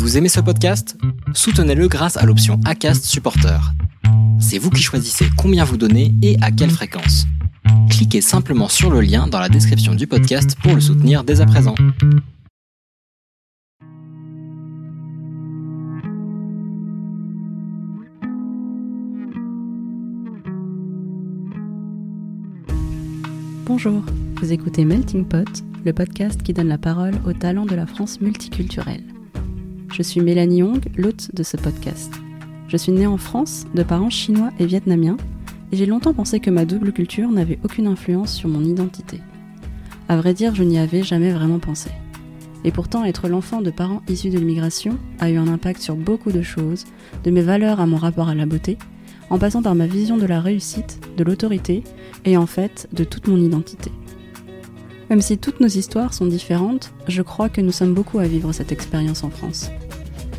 Vous aimez ce podcast? Soutenez-le grâce à l'option ACAST Supporter. C'est vous qui choisissez combien vous donnez et à quelle fréquence. Cliquez simplement sur le lien dans la description du podcast pour le soutenir dès à présent. Bonjour, vous écoutez Melting Pot, le podcast qui donne la parole aux talents de la France multiculturelle. Je suis Mélanie Young, l'hôte de ce podcast. Je suis née en France de parents chinois et vietnamiens, et j'ai longtemps pensé que ma double culture n'avait aucune influence sur mon identité. À vrai dire, je n'y avais jamais vraiment pensé. Et pourtant, être l'enfant de parents issus de l'immigration a eu un impact sur beaucoup de choses, de mes valeurs à mon rapport à la beauté, en passant par ma vision de la réussite, de l'autorité et en fait de toute mon identité. Même si toutes nos histoires sont différentes, je crois que nous sommes beaucoup à vivre cette expérience en France.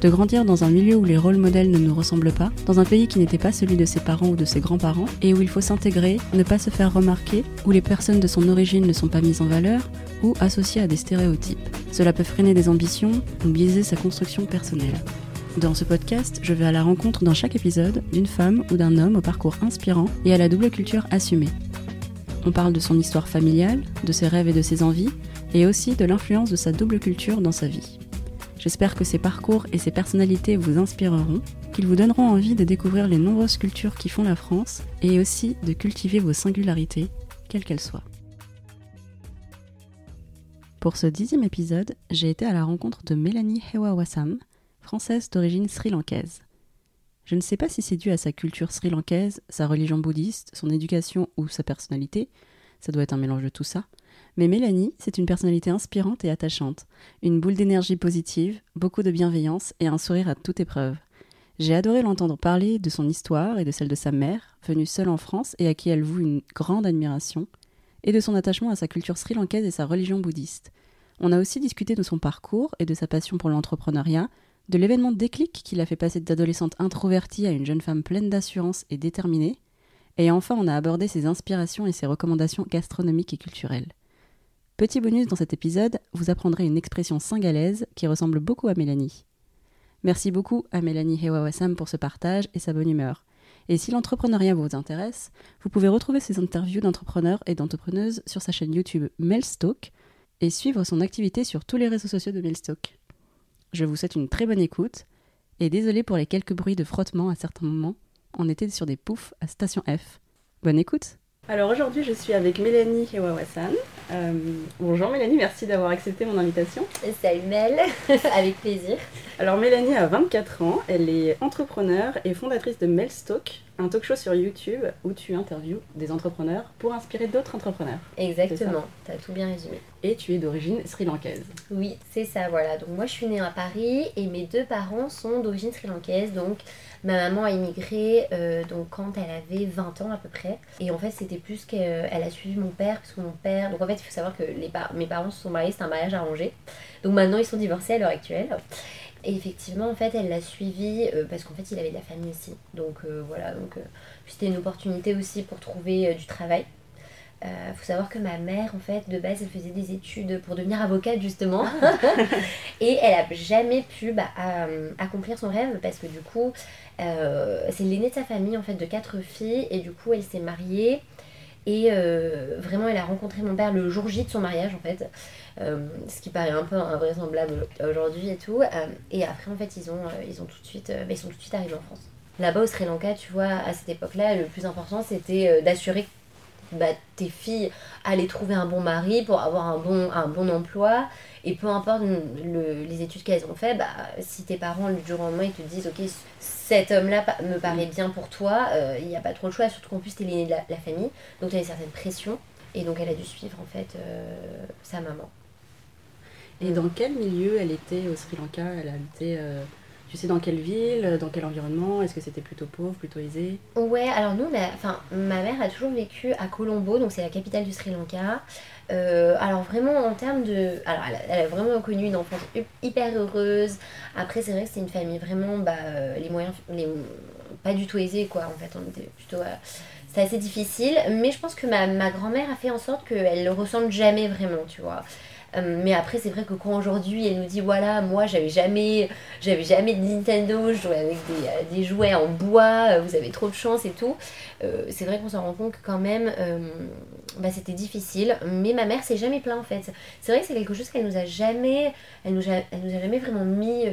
De grandir dans un milieu où les rôles modèles ne nous ressemblent pas, dans un pays qui n'était pas celui de ses parents ou de ses grands-parents, et où il faut s'intégrer, ne pas se faire remarquer, où les personnes de son origine ne sont pas mises en valeur, ou associées à des stéréotypes. Cela peut freiner des ambitions ou biaiser sa construction personnelle. Dans ce podcast, je vais à la rencontre dans chaque épisode d'une femme ou d'un homme au parcours inspirant et à la double culture assumée. On parle de son histoire familiale, de ses rêves et de ses envies, et aussi de l'influence de sa double culture dans sa vie. J'espère que ces parcours et ces personnalités vous inspireront, qu'ils vous donneront envie de découvrir les nombreuses cultures qui font la France, et aussi de cultiver vos singularités, quelles qu'elles soient. Pour ce dixième épisode, j'ai été à la rencontre de Mélanie Hewa-Wassam, française d'origine sri-lankaise. Je ne sais pas si c'est dû à sa culture sri-lankaise, sa religion bouddhiste, son éducation ou sa personnalité, ça doit être un mélange de tout ça, mais Mélanie, c'est une personnalité inspirante et attachante, une boule d'énergie positive, beaucoup de bienveillance et un sourire à toute épreuve. J'ai adoré l'entendre parler de son histoire et de celle de sa mère, venue seule en France et à qui elle voue une grande admiration, et de son attachement à sa culture sri-lankaise et sa religion bouddhiste. On a aussi discuté de son parcours et de sa passion pour l'entrepreneuriat, de l'événement déclic qui l'a fait passer d'adolescente introvertie à une jeune femme pleine d'assurance et déterminée, et enfin on a abordé ses inspirations et ses recommandations gastronomiques et culturelles. Petit bonus dans cet épisode, vous apprendrez une expression singalaise qui ressemble beaucoup à Mélanie. Merci beaucoup à Mélanie Hewawassam pour ce partage et sa bonne humeur. Et si l'entrepreneuriat vous intéresse, vous pouvez retrouver ses interviews d'entrepreneurs et d'entrepreneuses sur sa chaîne YouTube Melstock et suivre son activité sur tous les réseaux sociaux de Melstock. Je vous souhaite une très bonne écoute et désolé pour les quelques bruits de frottement à certains moments. On était sur des poufs à Station F. Bonne écoute alors aujourd'hui, je suis avec Mélanie Hewawasan. Euh, bonjour Mélanie, merci d'avoir accepté mon invitation. Salut Mel, avec plaisir. Alors Mélanie a 24 ans, elle est entrepreneure et fondatrice de Melstock, un talk show sur YouTube où tu interviews des entrepreneurs pour inspirer d'autres entrepreneurs. Exactement, tu as tout bien résumé. Et tu es d'origine sri-lankaise. Oui, c'est ça, voilà. Donc moi je suis née à Paris et mes deux parents sont d'origine sri-lankaise, donc Ma maman a immigré euh, donc quand elle avait 20 ans à peu près. Et en fait, c'était plus qu'elle a suivi mon père, parce que mon père. Donc en fait, il faut savoir que les mes parents se sont mariés, c'est un mariage arrangé. Donc maintenant, ils sont divorcés à l'heure actuelle. Et effectivement, en fait, elle l'a suivi euh, parce qu'en fait, il avait de la famille aussi. Donc euh, voilà, donc c'était une opportunité aussi pour trouver du travail. Il euh, faut savoir que ma mère, en fait, de base, elle faisait des études pour devenir avocate, justement. Et elle a jamais pu bah, euh, accomplir son rêve parce que, du coup, euh, c'est l'aînée de sa famille, en fait, de quatre filles. Et du coup, elle s'est mariée. Et vraiment, elle a rencontré mon père le jour J de son mariage, en fait. ce qui paraît un peu invraisemblable aujourd'hui et tout. et après, en fait, ils, ont, ils, ont tout de suite, bah, ils sont tout de suite arrivés en France. Là-bas, au Sri Lanka, tu vois, à cette époque-là, le plus important, c'était d'assurer bah, tes filles allaient trouver un bon mari pour avoir un bon, un bon emploi. Et peu importe les études qu'elles ont fait, bah, si tes parents, du jour au lendemain, ils te disent Ok, cet homme-là me paraît bien pour toi, euh, il n'y a pas trop de choix, surtout qu'en plus, tu es l'aîné de la, famille. Donc, tu as une certaine pression. Et donc, elle a dû suivre, en fait, euh, sa maman. Et dans quel milieu elle était au Sri Lanka? Elle a habité. Euh, tu sais dans quelle ville, dans quel environnement Est-ce que c'était plutôt pauvre, plutôt aisé? Ouais, alors nous, ma mère a toujours vécu à Colombo, donc c'est la capitale du Sri Lanka. Euh, alors vraiment en termes de... Alors elle a, vraiment connu une enfance hyper heureuse. Après c'est vrai que c'est une famille vraiment, bah, euh, les moyens... Les, pas du tout aisés quoi, en fait. On était plutôt... Euh, c'est assez difficile, mais je pense que ma, ma grand-mère a fait en sorte qu'elle ne ressemble jamais vraiment, tu vois. Euh, mais après, c'est vrai que quand aujourd'hui elle nous dit voilà, moi j'avais jamais, j'avais jamais de Nintendo, je jouais avec des, euh, des jouets en bois, euh, vous avez trop de chance et tout. c'est vrai qu'on s'en rend compte que quand même, bah, c'était difficile. Mais ma mère s'est jamais plaint en fait. C'est vrai que c'est quelque chose qu'elle nous a jamais, elle nous a, elle nous a jamais vraiment mis,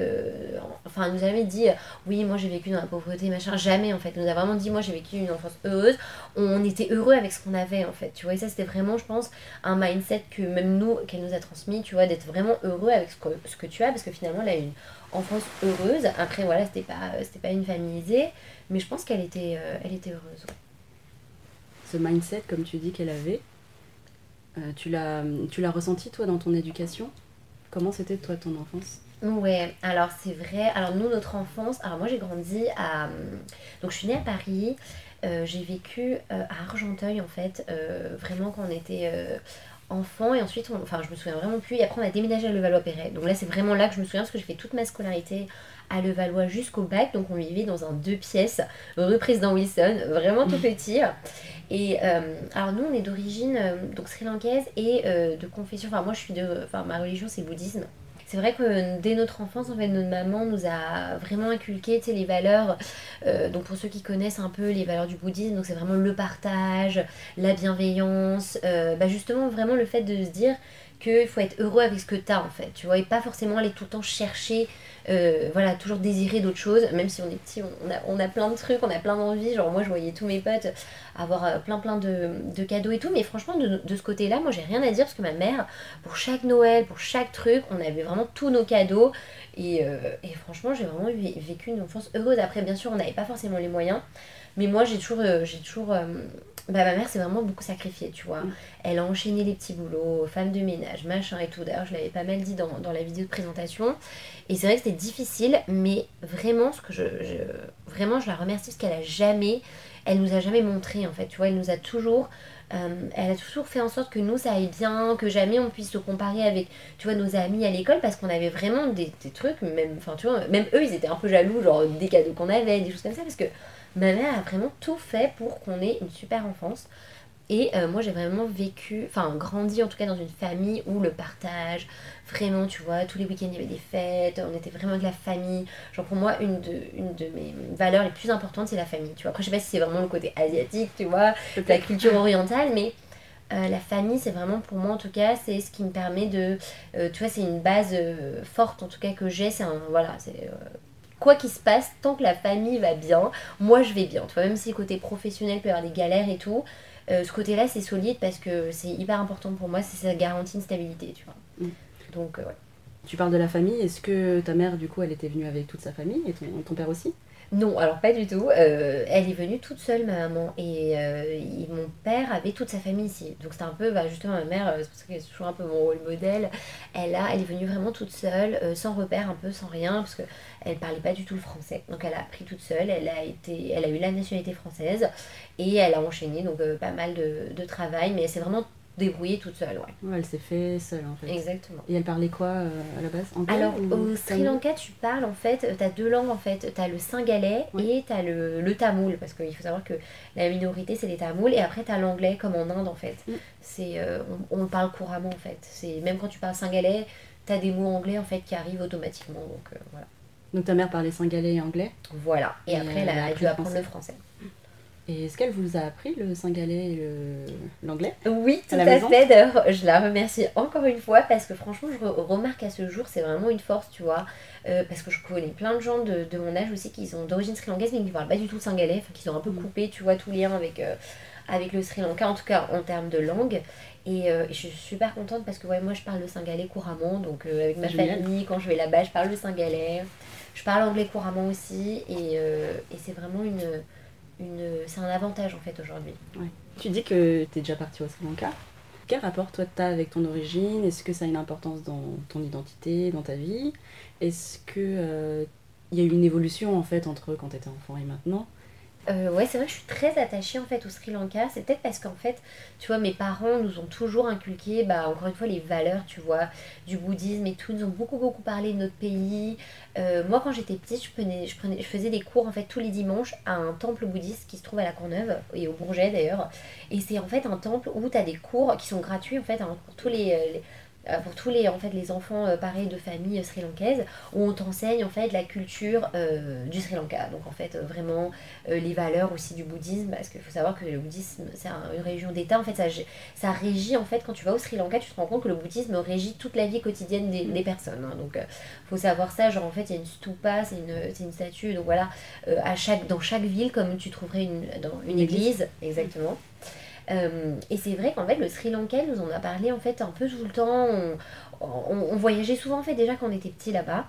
enfin elle nous a jamais dit oui moi j'ai vécu dans la pauvreté machin. Jamais en fait. Elle nous a vraiment dit moi j'ai vécu une enfance heureuse. On était heureux avec ce qu'on avait en fait. Tu vois et ça c'était vraiment je pense un mindset que même nous qu'elle nous a transmis, tu vois, d'être vraiment heureux avec ce que, ce que tu as, parce que finalement, elle a une enfance heureuse. Après, voilà, c'était pas, c'était pas une famille aisée, mais je pense qu'elle était, euh, elle était heureuse. Ce mindset, comme tu dis qu'elle avait, euh, tu, l'as, tu l'as ressenti, toi, dans ton éducation? Comment c'était, toi, ton enfance? Ouais, alors c'est vrai. Alors nous, notre enfance, alors moi j'ai grandi à... Donc je suis née à Paris, euh, j'ai vécu à Argenteuil en fait, vraiment quand on était enfant et ensuite, enfin je me souviens vraiment plus, et après on a déménagé à Levallois-Perret. Donc là c'est vraiment là que je me souviens parce que j'ai fait toute ma scolarité à Levallois jusqu'au bac, donc on vivait dans un deux pièces, rue Président Wilson, vraiment tout petit. Et euh, alors nous on est d'origine euh, donc sri-lankaise et euh, de confession, enfin moi je suis de, enfin ma religion c'est bouddhisme c'est vrai que dès notre enfance, en fait, notre maman nous a vraiment inculqué les valeurs. Euh, donc, pour ceux qui connaissent un peu les valeurs du bouddhisme, c'est vraiment le partage, la bienveillance, euh, bah justement, vraiment le fait de se dire qu'il faut être heureux avec ce que tu as en fait, tu vois, et pas forcément aller tout le temps chercher euh, voilà, toujours désirer d'autres choses, même si on est petit, on a, plein de trucs, on a plein d'envies. Genre, moi, je voyais tous mes potes avoir euh, plein plein de, de cadeaux et tout, mais franchement, de, ce côté-là, moi, j'ai rien à dire parce que ma mère, pour chaque Noël, pour chaque truc, on avait vraiment tous nos cadeaux. Et, euh, et franchement, j'ai vraiment vécu une enfance heureuse. Après, bien sûr, on n'avait pas forcément les moyens, mais moi, j'ai toujours, j'ai toujours bah, ma mère s'est vraiment beaucoup sacrifiée, tu vois. Mm. Elle a enchaîné les petits boulots, femme de ménage, machin et tout. D'ailleurs, je l'avais pas mal dit dans, dans, la vidéo de présentation. Et c'est vrai que c'était difficile, mais vraiment, ce que je, vraiment, je la remercie parce qu'elle a jamais, elle nous a jamais montré, en fait, tu vois. Elle nous a toujours. Euh, elle a toujours fait en sorte que nous ça aille bien, que jamais on puisse se comparer avec, tu vois, nos amis à l'école parce qu'on avait vraiment des, des trucs, même, enfin, tu vois, même eux ils étaient un peu jaloux, genre des cadeaux qu'on avait, des choses comme ça, parce que ma mère a vraiment tout fait pour qu'on ait une super enfance. Et euh, moi j'ai vraiment vécu, enfin grandi en tout cas dans une famille où le partage, vraiment tu vois, tous les week-ends il y avait des fêtes, on était vraiment de la famille. Genre pour moi une de, une de mes valeurs les plus importantes c'est la famille, tu vois. Après je sais pas si c'est vraiment le côté asiatique, tu vois, la culture orientale, mais euh, la famille c'est vraiment pour moi en tout cas c'est ce qui me permet de, euh, tu vois c'est une base forte en tout cas que j'ai, c'est un, voilà, c'est quoi qu'il se passe, tant que la famille va bien, moi je vais bien. Tu vois, même si côté professionnel peut y avoir des galères et tout, euh, ce côté-là c'est solide parce que c'est hyper important pour moi, c'est ça garantit une stabilité, tu vois. Mm. Donc, euh, ouais. Tu parles de la famille, est-ce que ta mère, du coup, elle était venue avec toute sa famille et ton père aussi? Non, alors pas du tout. Euh, elle est venue toute seule, ma maman. Et, euh, mon père avait toute sa famille ici. Donc c'était un peu, bah, justement, ma mère, euh, c'est ça qu'elle est toujours un peu mon rôle modèle. Elle, a, elle est venue vraiment toute seule, sans repère, un peu sans rien, parce qu'elle parlait pas du tout le français. Donc elle a appris toute seule. Elle a, été, elle a eu la nationalité française. Et elle a enchaîné donc pas mal de, de travail. Mais c'est vraiment débrouiller toute seule, ouais. ouais elle s'est fait seule en fait. Exactement. Et elle parlait quoi euh, à la base? Alors au Sri Lanka, tu parles en fait, tu as deux langues en fait. Tu as le singalais et tu as le, le, tamoul, parce qu'il faut savoir que la minorité c'est les tamouls, et après tu as l'anglais comme en Inde en fait. Mm. c'est euh, on, on, parle couramment en fait. c'est Même quand tu parles singalais, tu as des mots anglais en fait qui arrivent automatiquement. Donc euh, voilà. Donc ta mère parlait singalais et anglais? Voilà. Et, après, elle a dû apprendre le français. Et est-ce qu'elle vous a appris le singalais et l'anglais Oui, tout à, fait. D'ailleurs, je la remercie encore une fois parce que franchement, je remarque à ce jour, c'est vraiment une force, tu vois. Euh, parce que je connais plein de gens de, mon âge aussi qui sont d'origine sri-lankaise mais qui ne parlent pas du tout le singalais, enfin, qui ont un peu mm. coupé, tu vois, tout lien avec, euh, avec le Sri Lanka, en tout cas en termes de langue. Et, euh, je suis super contente parce que ouais, moi je parle le singalais couramment, donc avec ma famille, quand je vais là-bas, je parle le singalais. Je parle anglais couramment aussi, et, et c'est vraiment une c'est un avantage en fait aujourd'hui. Tu dis que tu es déjà parti au Sri Lanka. Quel rapport toi tu as avec ton origine? Est-ce que ça a une importance dans ton identité, dans ta vie? Est-ce que euh, il y a eu une évolution en fait entre quand tu étais enfant et maintenant? Euh, ouais, c'est vrai que je suis très attachée en fait au Sri Lanka. C'est peut-être parce qu'en fait, tu vois, mes parents nous ont toujours inculqué, bah, encore une fois, les valeurs, tu vois, du bouddhisme et tout. Ils nous ont beaucoup, beaucoup parlé de notre pays. Euh, moi, quand j'étais petite, je, prenais, je, faisais des cours en fait tous les dimanches à un temple bouddhiste qui se trouve à la Courneuve et au Bourget d'ailleurs. Et c'est en fait un temple où tu as des cours qui sont gratuits en fait pour tous les euh, pour tous les, en fait, les enfants euh, pareils de famille sri lankaises, où on t'enseigne en fait la culture euh, du Sri Lanka. Donc en fait euh, vraiment euh, les valeurs aussi du bouddhisme, parce qu'il faut savoir que le bouddhisme c'est un- une religion d'État. En fait ça, ça régit en fait quand tu vas au Sri Lanka, tu te rends compte que le bouddhisme régit toute la vie quotidienne des, des personnes. hein. Donc euh, faut savoir ça. Genre en fait il y a une stupa, c'est une, c'est une statue. Donc voilà, euh, à chaque, dans chaque ville comme tu trouverais une, dans une église, exactement. Euh, et c'est vrai qu'en fait, le Sri Lanka nous en a parlé en fait un peu tout le temps. On, on- on voyageait souvent en fait déjà quand on était petit là-bas.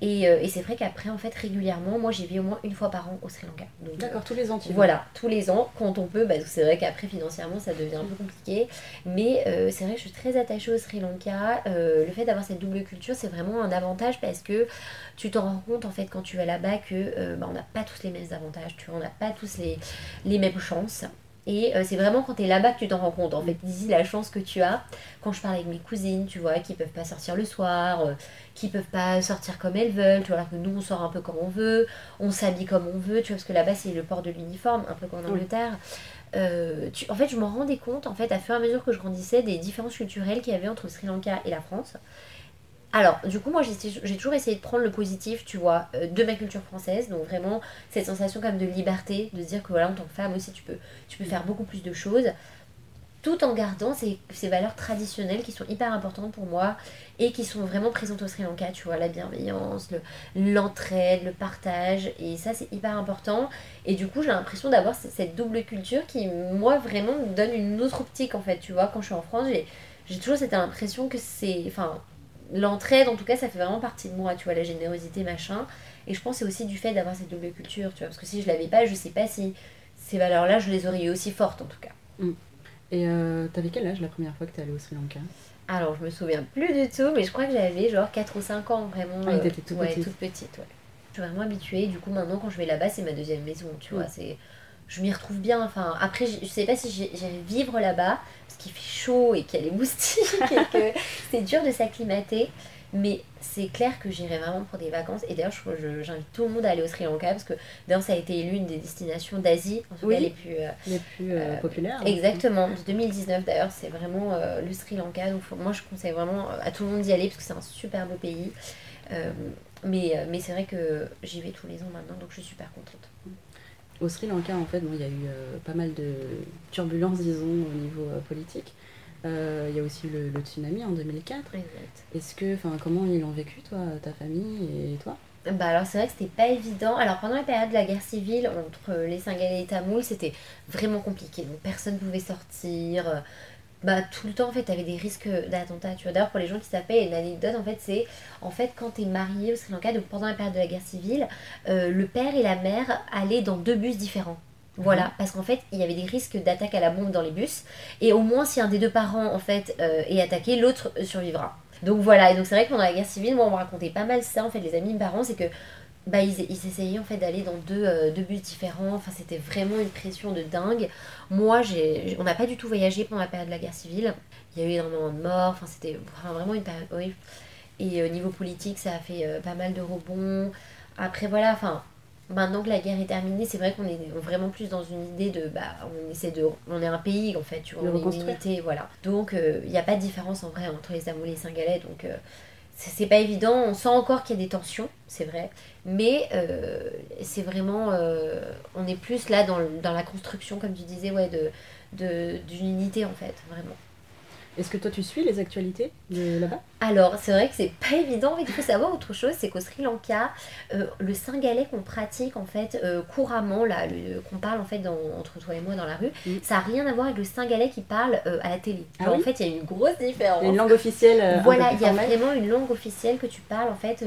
Et, euh, et c'est vrai qu'après, en fait, régulièrement, moi j'y vais au moins une fois par an au Sri Lanka. D'accord, tous les ans tu voilà, tous les ans, quand on peut, bah, c'est vrai qu'après financièrement ça devient un peu compliqué, mais euh, c'est vrai que je suis très attachée au Sri Lanka. Euh, le fait d'avoir cette double culture, c'est vraiment un avantage parce que tu t'en rends compte en fait quand tu vas là-bas que euh, bah, on n'a pas tous les mêmes avantages, tu vois, on n'a pas tous les, les mêmes chances. Et euh, c'est vraiment quand tu es là-bas que tu t'en rends compte. En fait, d'ici la chance que tu as, quand je parle avec mes cousines, tu vois, qui peuvent pas sortir le soir, euh, qui peuvent pas sortir comme elles veulent, tu vois, alors que nous on sort un peu comme on veut, on s'habille comme on veut, tu vois, parce que là-bas c'est le port de l'uniforme, un peu comme en. Angleterre. Euh, tu- en fait, je m'en rendais compte, en fait, à fur et à mesure que je grandissais, des différences culturelles qu'il y avait entre le Sri Lanka et la France. Alors, du coup, moi, j'ai toujours essayé de prendre le positif, tu vois, euh, de ma culture française. Donc, vraiment, cette sensation quand de liberté, de se dire que, voilà, en tant que femme aussi, tu peux, tu peux faire beaucoup plus de choses, tout en gardant ces, valeurs traditionnelles qui sont hyper importantes pour moi et qui sont vraiment présentes au Sri Lanka, tu vois, la bienveillance, le- l'entraide, le partage, et ça, c'est hyper important. Et du coup, j'ai l'impression d'avoir cette double culture qui, moi, vraiment me donne une autre optique, en fait, tu vois, quand je suis en France, j'ai toujours cette impression que c'est... Enfin, l'entraide, en tout cas, ça fait vraiment partie de moi, tu vois, la générosité, machin. Et je pense c'est aussi du fait d'avoir cette double culture, tu vois, parce que si je l'avais pas, je sais pas si ces valeurs-là, je les aurais eu aussi fortes, en tout cas. Et euh, t'avais quel âge la première fois que t'es allée au Sri Lanka? Alors, je me souviens plus du tout, mais je crois que j'avais genre 4 ou 5 ans, vraiment. Ah, euh, t'étais toute ouais, petite. toute petite, ouais. Je suis vraiment habituée, du coup, maintenant, quand je vais là-bas, c'est ma deuxième maison, tu vois, Mm. c'est... Je m'y retrouve bien, enfin, après, je je sais pas si j'irai vivre là-bas, parce qu'il fait chaud et qu'il y a les moustiques, et que c'est dur de s'acclimater, mais c'est clair que j'irai vraiment pour des vacances, et d'ailleurs, j'invite tout le monde à aller au Sri Lanka, parce que d'ailleurs, ça a été élu une des destinations d'Asie, en tout Oui. cas les plus... euh, Les plus euh, Euh, populaires Exactement, de 2019 d'ailleurs, c'est vraiment euh, le Sri Lanka. Donc faut- moi je conseille vraiment à tout le monde d'y aller parce que c'est un super beau pays. Mais mais c'est vrai que j'y vais tous les ans maintenant, donc je suis super contente. Au Sri Lanka, en fait, bon, il y a eu euh, pas mal de turbulences, disons, au niveau euh, politique. Euh, Il y a aussi le, le tsunami en 2004. Exact. Est-ce que, enfin, comment ils l'ont vécu, toi, ta famille et toi? Bah alors c'est vrai que c'était pas évident. Alors pendant la période de la guerre civile entre les Singalais et les Tamouls, c'était vraiment compliqué. Donc personne pouvait sortir. Bah tout le temps en fait t'avais des risques d'attentats. Tu vois d'ailleurs pour les gens qui a une anecdote en fait c'est en fait quand t'es marié au Sri Lanka donc pendant la période de la guerre civile, euh, le père et la mère allaient dans deux bus différents. Voilà, parce qu'en fait, il y avait des risques d'attaque à la bombe dans les bus, et au moins si un des deux parents en fait euh, est attaqué, l'autre survivra. Donc voilà, et donc c'est vrai que pendant la guerre civile, moi on me racontait pas mal ça en fait, les amis de mes parents, c'est que bah, ils, ils essayaient en fait d'aller dans deux, euh, deux bus différents, enfin c'était vraiment une pression de dingue. Moi, j'ai, on n'a pas du tout voyagé pendant la période de la guerre civile, il y a eu énormément de morts, enfin c'était enfin, vraiment une période horrible. Et au niveau politique, ça a fait euh, pas mal de rebonds. Après voilà, enfin maintenant que la guerre est terminée, c'est vrai qu'on est vraiment plus dans une idée de bah on essaie de on est un pays en fait, tu vois, on est une unité, voilà. Donc il n'y a pas de différence en vrai entre les Tamouls et les Singalais, donc euh, c'est pas évident. On sent encore qu'il y a des tensions, c'est vrai, mais euh, c'est vraiment euh, on est plus là dans, la construction, comme tu disais, ouais, de de- d'une unité en fait, vraiment. Est-ce que toi, tu suis les actualités de là-bas? Alors, c'est vrai que c'est pas évident, mais il faut savoir autre chose, c'est qu'au Sri Lanka, euh, le singalais qu'on pratique en fait euh, couramment, là, qu'on parle en fait dans- entre toi et moi dans la rue, Mm. ça a rien à voir avec le singalais qui parle euh, à la télé. Ah oui En fait, il y a une grosse différence. Il y a une langue officielle Voilà, il y a vraiment une langue officielle que tu parles en fait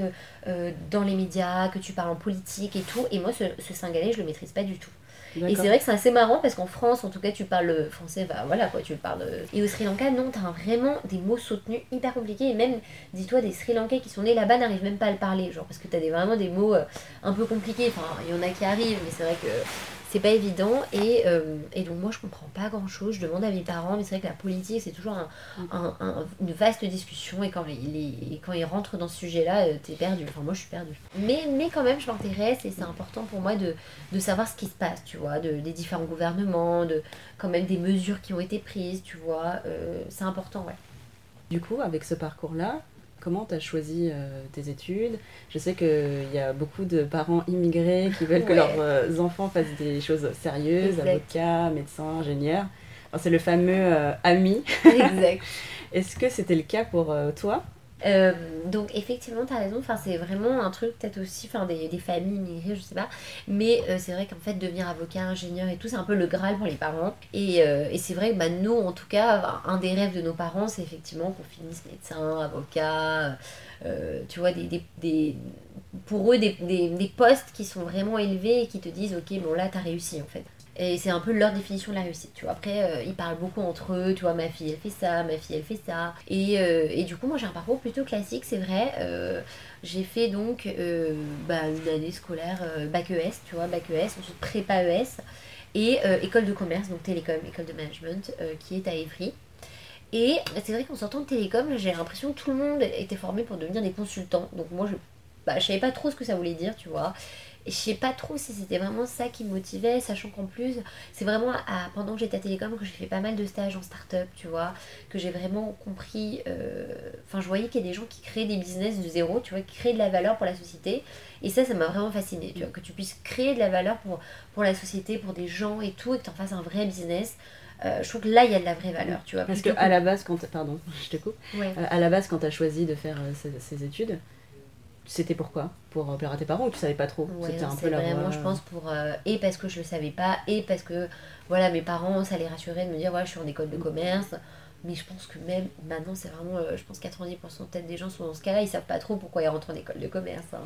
dans les médias, que tu parles en politique et tout. Et moi, ce, ce singalais, je le maîtrise pas du tout. Et c'est vrai que c'est assez marrant parce qu'en France, en tout cas, tu parles le français, bah voilà quoi, tu le parles. Et au Sri Lanka, non, t'as vraiment des mots soutenus hyper compliqués. Et même, dis-toi, des Sri Lankais qui sont nés là-bas n'arrivent même pas à le parler, genre parce que t'as des, vraiment des mots euh, un peu compliqués. Enfin, il y en a qui arrivent, mais c'est vrai que c'est pas évident. Et, euh, et donc, moi, je comprends pas grand chose. Je demande à mes parents, mais c'est vrai que la politique, c'est toujours un- un- un- une vaste discussion. Et quand ils, les- quand ils rentrent dans ce sujet-là, euh, t'es perdu. Enfin, moi, je suis perdue. Mais, mais quand même, je m'intéresse et c'est important pour moi de de savoir ce qui se passe, tu vois, de, des différents gouvernements, de quand même des mesures qui ont été prises, tu vois, euh, c'est important, ouais. Du coup, avec ce parcours-là, comment tu as choisi euh, tes études? Je sais qu'il y a beaucoup de parents immigrés qui veulent que leurs euh, enfants fassent des choses sérieuses, avocats, médecins, ingénieurs. C'est le fameux euh, ami. Exact. Est-ce que c'était le cas pour toi? Euh, donc effectivement, tu as raison, enfin, c'est vraiment un truc peut-être aussi enfin, des, des familles immigrées, je sais pas. Mais euh, c'est vrai qu'en fait, devenir avocat, ingénieur et tout, c'est un peu le Graal pour les parents. Et, euh, et c'est vrai que bah, nous, en tout cas, un des rêves de nos parents, c'est effectivement qu'on finisse médecin, avocat, tu vois, des, des, des, pour eux, des, des postes qui sont vraiment élevés et qui te disent, ok, bon là, t'as réussi en fait. Et c'est un peu leur définition de la réussite, tu vois. Après, euh, ils parlent beaucoup entre eux, tu vois, ma fille elle fait ça, ma fille elle fait ça. Et, euh, et du coup, moi j'ai un parcours plutôt classique, c'est vrai. Euh, j'ai fait donc bah, une année scolaire bac ES, tu vois, bac ES, ensuite prépa ES et école de commerce, donc télécom, école de management, qui est à Évry. Et c'est vrai qu'en sortant de télécom, j'ai l'impression que tout le monde était formé pour devenir des consultants. Donc moi, je, bah, savais pas trop ce que ça voulait dire, tu vois. Et je sais pas trop si c'était vraiment ça qui me motivait, sachant qu'en plus, c'est vraiment à, pendant que j'étais à Télécom que j'ai fait pas mal de stages en start-up, tu vois, que j'ai vraiment compris. Euh, enfin, je voyais qu'il y a des gens qui créaient des business de zéro, tu vois, qui créaient de la valeur pour la société. Et ça, ça m'a vraiment fasciné, tu vois, que tu puisses créer de la valeur pour, pour la société, pour des gens et tout, et que tu en fasses un vrai business. Euh, je trouve que là, il y a de la vraie valeur, tu vois. Parce qu'à à la base, quand pardon, je te coupe. Euh, à la base, quand tu as choisi de faire ces études, c'était pourquoi? Pour plaire à tes parents ou tu savais pas trop? C'était un peu vraiment, je pense, pour. Euh, et parce que je le savais pas, et parce que, voilà, mes parents, ça les rassurait de me dire, voilà, je suis en école de commerce. Mais je pense que même maintenant, c'est vraiment, euh, je pense 90% peut-être des gens sont dans ce cas-là, ils savent pas trop pourquoi ils rentrent en école de commerce. Hein.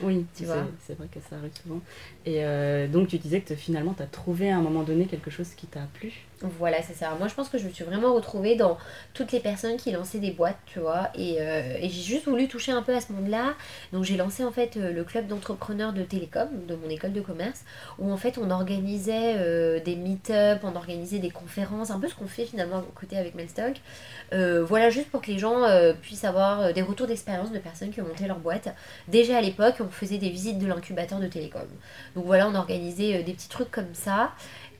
Oui, tu vois. C'est vrai que ça arrive souvent. Et euh, donc, tu disais que finalement, tu as trouvé à un moment donné quelque chose qui t'a plu voilà, c'est ça. Moi, je pense que je me suis vraiment retrouvée dans toutes les personnes qui lançaient des boîtes, tu vois. Et, euh, et j'ai juste voulu toucher un peu à ce monde-là. Donc, j'ai lancé en fait le club d'entrepreneurs de télécom, de mon école de commerce, où en fait on organisait euh, des meet-up, on organisait des conférences, un peu ce qu'on fait finalement à côté avec Melstock. voilà, juste pour que les gens puissent avoir des retours d'expérience de personnes qui ont monté leur boîte. Déjà à l'époque, on faisait des visites de l'incubateur de télécom. Donc voilà, on organisait des petits trucs comme ça.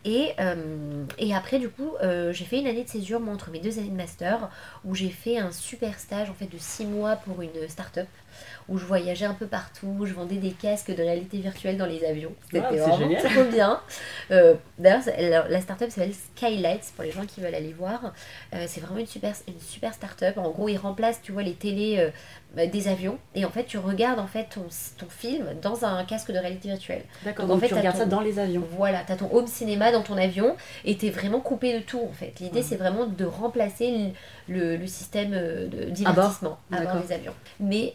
Et, euh, après, du coup, euh, j'ai fait une année de césure, entre mes deux années de master, où j'ai fait un super stage, en fait, de six mois pour une start-up où je voyageais un peu partout, où je vendais des casques de réalité virtuelle dans les avions. C'était vraiment trop bien. Euh, d'ailleurs, la startup s'appelle Skylights pour les gens qui veulent aller voir. Euh, c'est vraiment une super, une super startup. En gros, ils remplacent, tu vois, les télés euh, des avions et en fait, tu regardes en fait ton, ton film dans un casque de réalité virtuelle. D'accord. Donc, en fait, tu regardes ça dans les avions. Voilà, tu as ton home cinéma dans ton avion et tu es vraiment coupé de tout en fait. L'idée, c'est vraiment de remplacer le, le, système de divertissement à bord, avions. Mais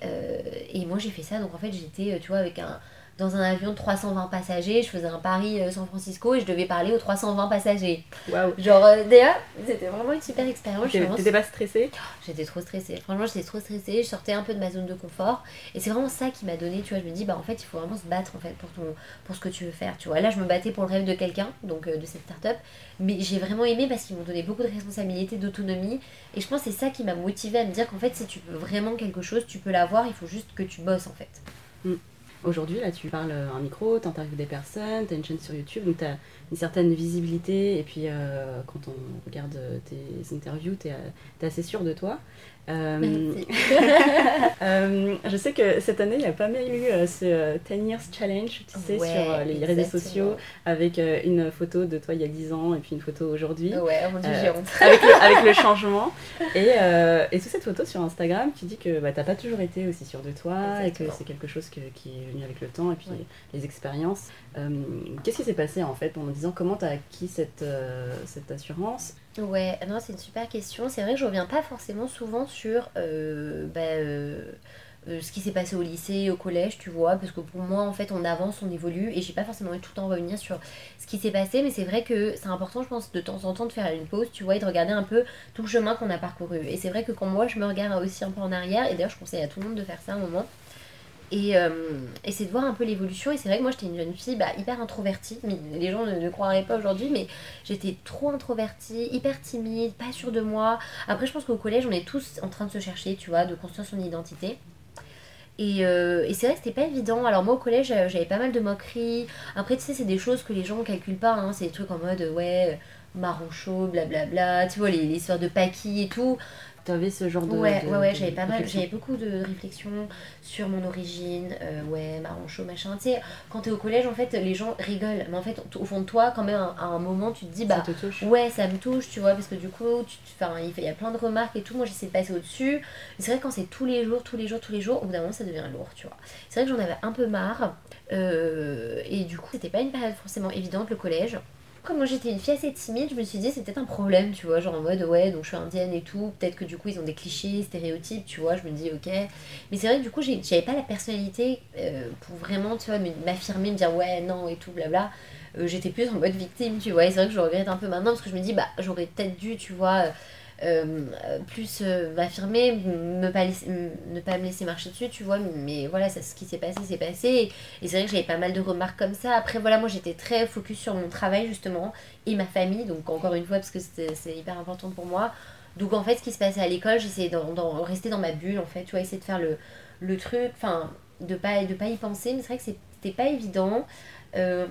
et moi j'ai fait ça, donc en fait j'étais, euh, tu vois, avec un, dans un avion de 320 passagers, je faisais un Paris-San euh, Francisco et je devais parler aux 320 passagers. Waouh! Genre, euh, déjà, c'était vraiment une super expérience. T'étais pas stressée? J'étais trop stressée. Franchement, j'étais trop stressée. Je sortais un peu de ma zone de confort. Et c'est vraiment ça qui m'a donné, tu vois, je me dis, bah en fait, il faut vraiment se battre en fait pour, ton, pour ce que tu veux faire. Tu vois, là, je me battais pour le rêve de quelqu'un, donc de cette start-up. Mais j'ai vraiment aimé parce qu'ils m'ont donné beaucoup de responsabilités, d'autonomie. Et je pense que c'est ça qui m'a motivée à me dire qu'en fait, si tu veux vraiment quelque chose, tu peux l'avoir, il faut juste que tu bosses en fait. Mm. Aujourd'hui, là, tu parles un micro, tu interviews des personnes, tu une chaîne sur YouTube, donc tu as une certaine visibilité. Et puis, euh, quand on regarde tes interviews, tu assez sûr de toi. Euh, euh, je sais que cette année, il y a pas mal eu euh, ce 10 Years Challenge, tu sais, sur les réseaux sociaux, avec une photo de toi il y a 10 ans et puis une photo aujourd'hui. Ouais, mon dieu, j'ai honte. avec, le, avec le changement. Et, et sous cette photo sur Instagram, tu dis que bah, t'as pas toujours été aussi sûr de toi et que c'est quelque chose qui est venu avec le temps et puis les expériences. Qu'est-ce qui s'est passé en fait en me disant comment tu as acquis cette, cette assurance Ouais, non, c'est une super question. C'est vrai que je reviens pas forcément souvent sur euh, bah, euh, euh, ce qui s'est passé au lycée, au collège, tu vois, parce que pour moi, en fait, on avance, on évolue, et j'ai pas forcément envie tout le temps revenir sur ce qui s'est passé, mais c'est vrai que c'est important, je pense, de temps en temps de faire une pause, tu vois, et de regarder un peu tout le chemin qu'on a parcouru. Et c'est vrai que quand moi, je me regarde aussi un peu en arrière, et d'ailleurs, je conseille à tout le monde de faire ça un moment, euh, et, c'est de voir un peu l'évolution. Et c'est vrai que moi, j'étais une jeune fille bah, hyper introvertie. Mais les gens ne, croiraient pas aujourd'hui, mais j'étais trop introvertie, hyper timide, pas sûre de moi. Après, je pense qu'au collège, on est tous en train de se chercher, tu vois, de construire son identité. Et, euh, et c'est vrai que c'était pas évident. Alors, moi, au collège, j'avais pas mal de moqueries. Après, tu sais, c'est des choses que les gens calculent pas. Hein. C'est des trucs en mode, ouais, marron chaud, blablabla. Tu vois, les, les histoires de paquis et tout T'avais ce genre de. Ouais, de- ouais, ouais, j'avais pas mal, j'avais beaucoup de réflexions sur mon origine, euh, ouais, marron chaud, machin. Tu sais, quand t'es au collège, en fait, les gens rigolent, mais en fait, au fond de toi, quand même, à un moment, tu te dis, bah, ça te touche. Ouais, ça me touche, tu vois, parce que du coup, tu, il y a plein de remarques et tout. Moi, j'essaie de passer au-dessus. C'est vrai que quand c'est tous les jours, tous les jours, tous les jours, au bout d'un moment, ça devient lourd, tu vois. C'est vrai que j'en avais un peu marre. euh, et du coup, c'était pas une période forcément évidente, le collège. Comme moi j'étais une fille assez timide, je me suis dit c'est peut-être un problème, tu vois, genre en mode ouais, donc je suis indienne et tout, peut-être que du coup ils ont des clichés, stéréotypes, tu vois, je me dis ok. Mais c'est vrai que du coup j'avais pas la personnalité euh, pour vraiment, tu vois, m'affirmer, me dire ouais, non et tout, blabla. Euh, j'étais plus en mode victime, tu vois, et c'est vrai que je regrette un peu maintenant parce que je me dis bah j'aurais peut-être dû, tu vois, euh, plus euh, m'affirmer, me pas laisser- m- ne pas me laisser marcher dessus, tu vois, mais voilà, ce qui s'est passé, c'est passé. Et, c'est vrai que j'avais pas mal de remarques comme ça. Après, voilà, moi j'étais très focus sur mon travail justement et ma famille, donc encore une fois, parce que c'est hyper important pour moi. Donc en fait, ce qui se passait à l'école, j'essayais d'en rester dans ma bulle, en fait, tu vois, essayer de faire le, le truc, enfin, de pas, de pas y penser, mais c'est vrai que c'était pas évident. Euh,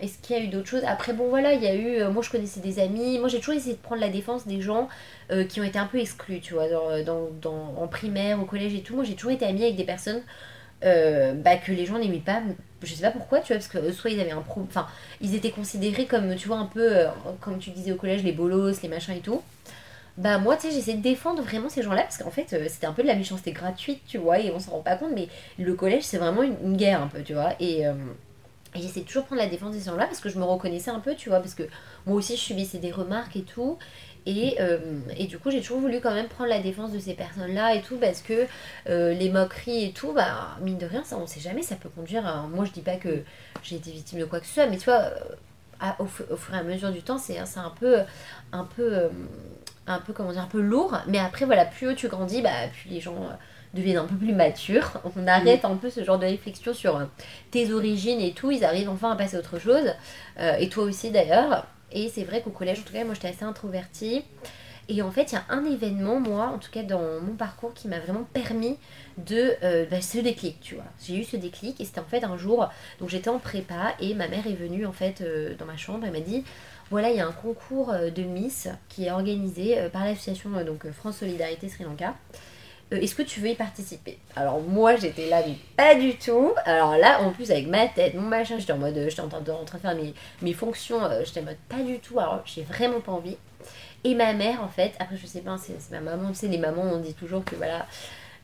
Est-ce qu'il y a eu d'autres choses Après, bon, voilà, il y a eu. euh, moi, je connaissais des amis. Moi, j'ai toujours essayé de prendre la défense des gens euh, qui ont été un peu exclus, tu vois, dans, dans, en primaire, au collège et tout. Moi, j'ai toujours été amie avec des personnes bah, que les gens n'aimaient pas. Je sais pas pourquoi, tu vois, parce que soit ils avaient un pro. Enfin, ils étaient considérés comme, tu vois, un peu, comme tu disais au collège, les bolos, les machins et tout. Bah moi, tu sais, j'essaie de défendre vraiment ces gens-là parce qu'en fait, c'était un peu de la méchanceté gratuite, tu vois, et on s'en rend pas compte, mais le collège, c'est vraiment une, une guerre un peu, tu vois, et, et j'essaie toujours de prendre la défense de ces gens-là parce que je me reconnaissais un peu, tu vois, parce que moi aussi, je subissais des remarques et tout, et, euh, du coup, j'ai toujours voulu quand même prendre la défense de ces personnes-là et tout, parce que euh, les moqueries et tout, bah, mine de rien, ça, on sait jamais, ça peut conduire à... Moi, je dis pas que j'ai été victime de quoi que ce soit, mais tu vois, euh, au, fu- au fur et à mesure du temps, c'est un peu... Un peu un peu comment un peu lourd. Mais après voilà plus haut tu grandis bah plus les gens deviennent un peu plus matures. On arrête un peu ce genre de réflexion sur euh, tes origines et tout. Ils arrivent enfin à passer à autre chose. Euh, et toi aussi d'ailleurs. Et c'est vrai qu'au collège en tout cas moi j'étais assez introvertie. Et en fait il y a un événement moi en tout cas dans mon parcours qui m'a vraiment permis de euh, bah, ce déclic tu vois. J'ai eu ce déclic et c'était en fait un jour donc j'étais en prépa et ma mère est venue en fait euh, dans ma chambre elle m'a dit voilà, il y a un concours de Miss qui est organisé par l'association donc France Solidarité Sri Lanka. Euh, Est-ce que tu veux y participer? Alors moi j'étais là mais pas du tout. Alors là en plus avec ma tête, mon machin, j'étais en mode euh, j'étais en train de, de faire mes, fonctions, euh, j'étais en mode pas du tout. Alors j'ai vraiment pas envie. Et ma mère en fait, après je sais pas, c'est ma maman, tu sais les mamans on dit toujours que voilà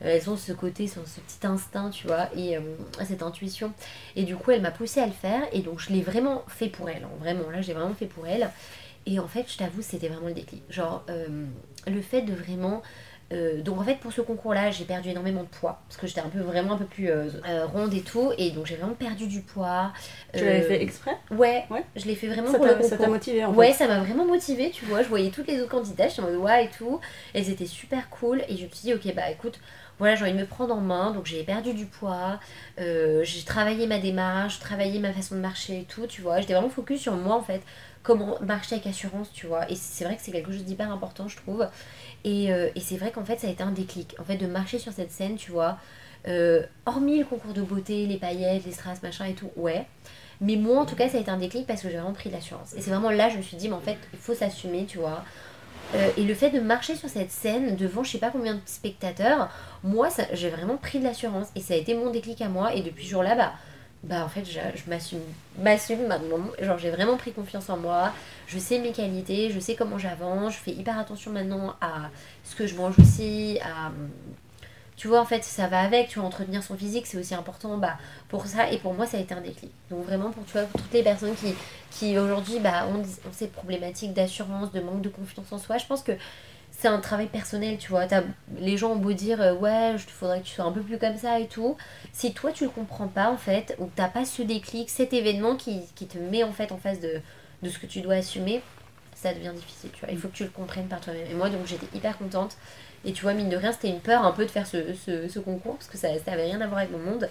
euh, elles ont ce côté, ce, ce petit instinct, tu vois, et cette intuition. Et du coup, elle m'a poussée à le faire, et donc je l'ai vraiment fait pour elle, hein, vraiment, là, j'ai vraiment fait pour elle. Et en fait, je t'avoue, c'était vraiment le déclic. Genre, le fait de vraiment. Euh, donc en fait, pour ce concours-là, j'ai perdu énormément de poids, parce que j'étais un peu vraiment un peu plus euh, euh, ronde et tout, et donc j'ai vraiment perdu du poids. Tu l'avais fait exprès? Ouais, Ouais. je l'ai fait vraiment Ça pour le ça t'a concours. motivé en fait. Ouais, ça m'a vraiment motivée, tu vois. Je voyais toutes les autres candidates, j'étais en mode ouais et tout. Elles étaient super cool. Et je me suis dit, ok, bah écoute, voilà, j'ai envie de me prendre en main. Donc j'ai perdu du poids, euh, j'ai travaillé ma démarche, travaillé ma façon de marcher et tout, tu vois. J'étais vraiment focus sur moi en fait, comment marcher avec assurance, tu vois. Et c'est vrai que c'est quelque chose d'hyper important, je trouve. Et, euh, et c'est vrai qu'en fait, ça a été un déclic. En fait, de marcher sur cette scène, tu vois. Euh, hormis le concours de beauté, les paillettes, les strass, machin et tout, ouais. Mais moi, en tout cas, ça a été un déclic parce que j'ai vraiment pris de l'assurance. Et c'est vraiment là, je me suis dit, mais en fait, il faut s'assumer, tu vois. Euh, et le fait de marcher sur cette scène devant je sais pas combien de spectateurs, moi, j'ai vraiment pris de l'assurance. Et ça a été mon déclic à moi. Et depuis ce jour-là, bah, bah en fait, je, m'assume, maintenant. Genre, j'ai vraiment pris confiance en moi. Je sais mes qualités, je sais comment j'avance. Je fais hyper attention maintenant à ce que je mange aussi, tu vois en fait ça va avec tu vois entretenir son physique c'est aussi important bah pour ça et pour moi ça a été un déclic donc vraiment pour tu vois pour toutes les personnes qui qui aujourd'hui bah ont, ont ces problématiques d'assurance de manque de confiance en soi je pense que c'est un travail personnel tu vois. Les gens ont beau dire euh, ouais il faudrait que tu sois un peu plus comme ça et tout. Si toi tu le comprends pas en fait ou que t'as pas ce déclic cet événement qui, te met en fait en face de, ce que tu dois assumer ça devient difficile tu vois. Il faut que tu le comprennes par toi-même. Et moi donc j'étais hyper contente. Et tu vois, mine de rien, c'était une peur un peu de faire ce, ce, ce concours parce que ça n'avait rien à voir avec mon monde.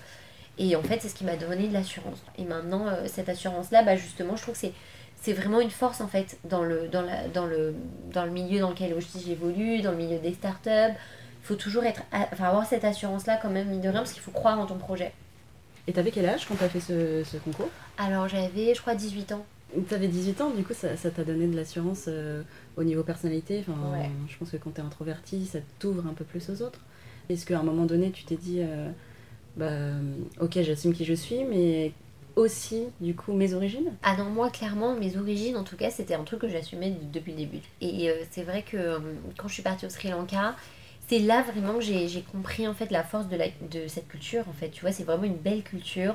Et en fait, c'est ce qui m'a donné de l'assurance. Et maintenant, euh, cette assurance-là, bah, justement, je trouve que c'est, c'est vraiment une force en fait dans le, dans, la, dans, le, dans le milieu dans lequel aussi j'évolue, dans le milieu des startups. Il faut toujours être, enfin, avoir cette assurance-là quand même, mine de rien, parce qu'il faut croire en ton projet. Et t'avais quel âge quand t'as fait ce, ce concours? Alors, j'avais, je crois, 18 ans. Tu avais 18 ans, du coup, ça ça t'a donné de l'assurance euh, au niveau personnalité? Enfin, Ouais. Je pense que quand tu es introverti, ça t'ouvre un peu plus aux autres. Est-ce qu'à un moment donné, tu t'es dit, euh, bah, ok, j'assume qui je suis, mais aussi, du coup, mes origines? Ah non, moi, clairement, mes origines, en tout cas, c'était un truc que j'assumais de- depuis le début. Et euh, c'est vrai que euh, quand je suis partie au Sri Lanka, c'est là vraiment que j'ai compris en fait la force de, la, de cette culture. En fait, tu vois, c'est vraiment une belle culture